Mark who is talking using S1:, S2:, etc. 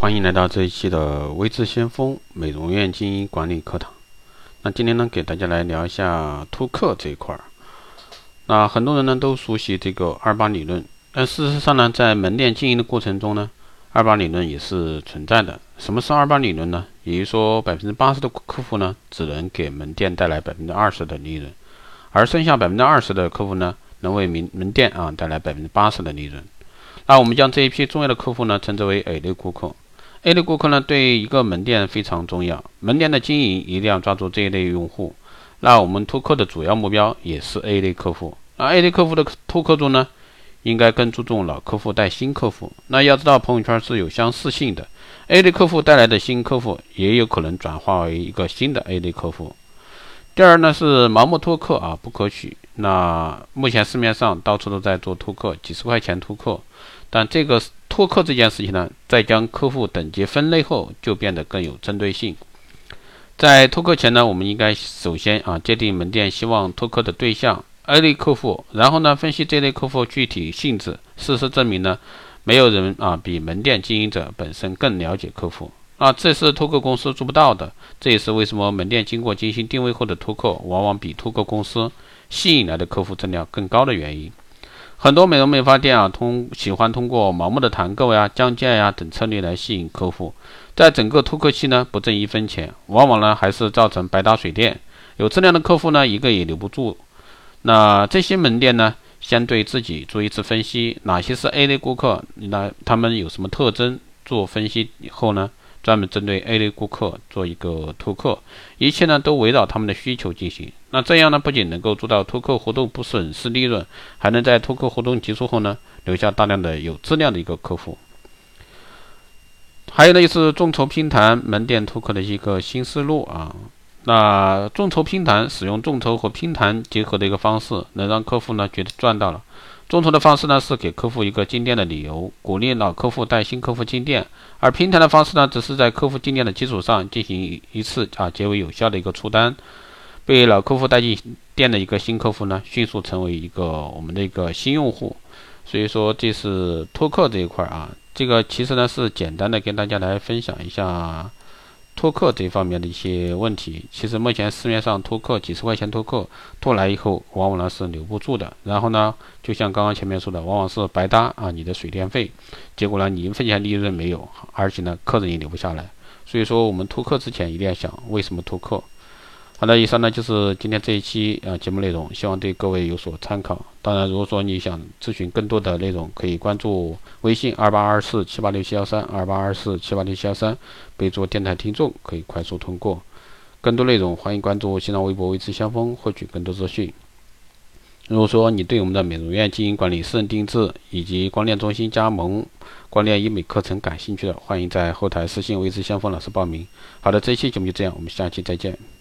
S1: 欢迎来到这一期的微智先锋美容院经营管理课堂。那今天呢，给大家来聊一下突客这一块儿。那很多人呢都熟悉这个二八理论，但事实上呢，在门店经营的过程中呢，二八理论也是存在的。什么是二八理论呢？也就是说，百分之八十的客户呢，只能给门店带来百分之二十的利润，而剩下百分之二十的客户呢，能为门门店啊带来百分之八十的利润。那我们将这一批重要的客户呢，称之为 A 类顾客。A 类顾客呢，对一个门店非常重要。门店的经营一定要抓住这一类用户。那我们拓客的主要目标也是 A 类客户。那 A 类客户的拓客中呢，应该更注重老客户带新客户。那要知道，朋友圈是有相似性的，A 类客户带来的新客户，也有可能转化为一个新的 A 类客户。第二呢，是盲目拓客啊，不可取。那目前市面上到处都在做拓客，几十块钱拓客，但这个。拓客这件事情呢，在将客户等级分类后，就变得更有针对性。在拓客前呢，我们应该首先啊界定门店希望拓客的对象 A 类客户，然后呢分析这类客户具体性质。事实证明呢，没有人啊比门店经营者本身更了解客户啊，这是拓客公司做不到的。这也是为什么门店经过精心定位后的拓客，往往比拓客公司吸引来的客户质量更高的原因。很多美容美发店啊，通喜欢通过盲目的团购呀、降价呀等策略来吸引客户，在整个突客期呢不挣一分钱，往往呢还是造成白打水电。有质量的客户呢一个也留不住。那这些门店呢，先对自己做一次分析，哪些是 A 类顾客，那他们有什么特征？做分析以后呢？专门针对 A 类顾客做一个拓客，一切呢都围绕他们的需求进行。那这样呢，不仅能够做到拓客活动不损失利润，还能在拓客活动结束后呢，留下大量的有质量的一个客户。还有呢，就是众筹拼团门店拓客的一个新思路啊。那众筹拼团使用众筹和拼团结合的一个方式，能让客户呢觉得赚到了。众筹的方式呢，是给客户一个进店的理由，鼓励老客户带新客户进店；而平台的方式呢，只是在客户进店的基础上进行一次啊结为有效的一个出单，被老客户带进店的一个新客户呢，迅速成为一个我们的一个新用户。所以说，这是拓客这一块啊，这个其实呢是简单的跟大家来分享一下。拓客这方面的一些问题，其实目前市面上拓客几十块钱拓客拓来以后，往往呢是留不住的。然后呢，就像刚刚前面说的，往往是白搭啊你的水电费，结果呢你一分钱利润没有，而且呢客人也留不下来。所以说我们拓客之前一定要想为什么拓客。好的，以上呢就是今天这一期啊节目内容，希望对各位有所参考。当然，如果说你想咨询更多的内容，可以关注微信二八二四七八六七幺三二八二四七八六七幺三，备注电台听众，可以快速通过。更多内容，欢迎关注新浪微博“微知相锋”，获取更多资讯。如果说你对我们的美容院经营管理、私人定制以及光电中心加盟、光电医美课程感兴趣的，欢迎在后台私信“微知相锋”老师报名。好的，这一期节目就这样，我们下期再见。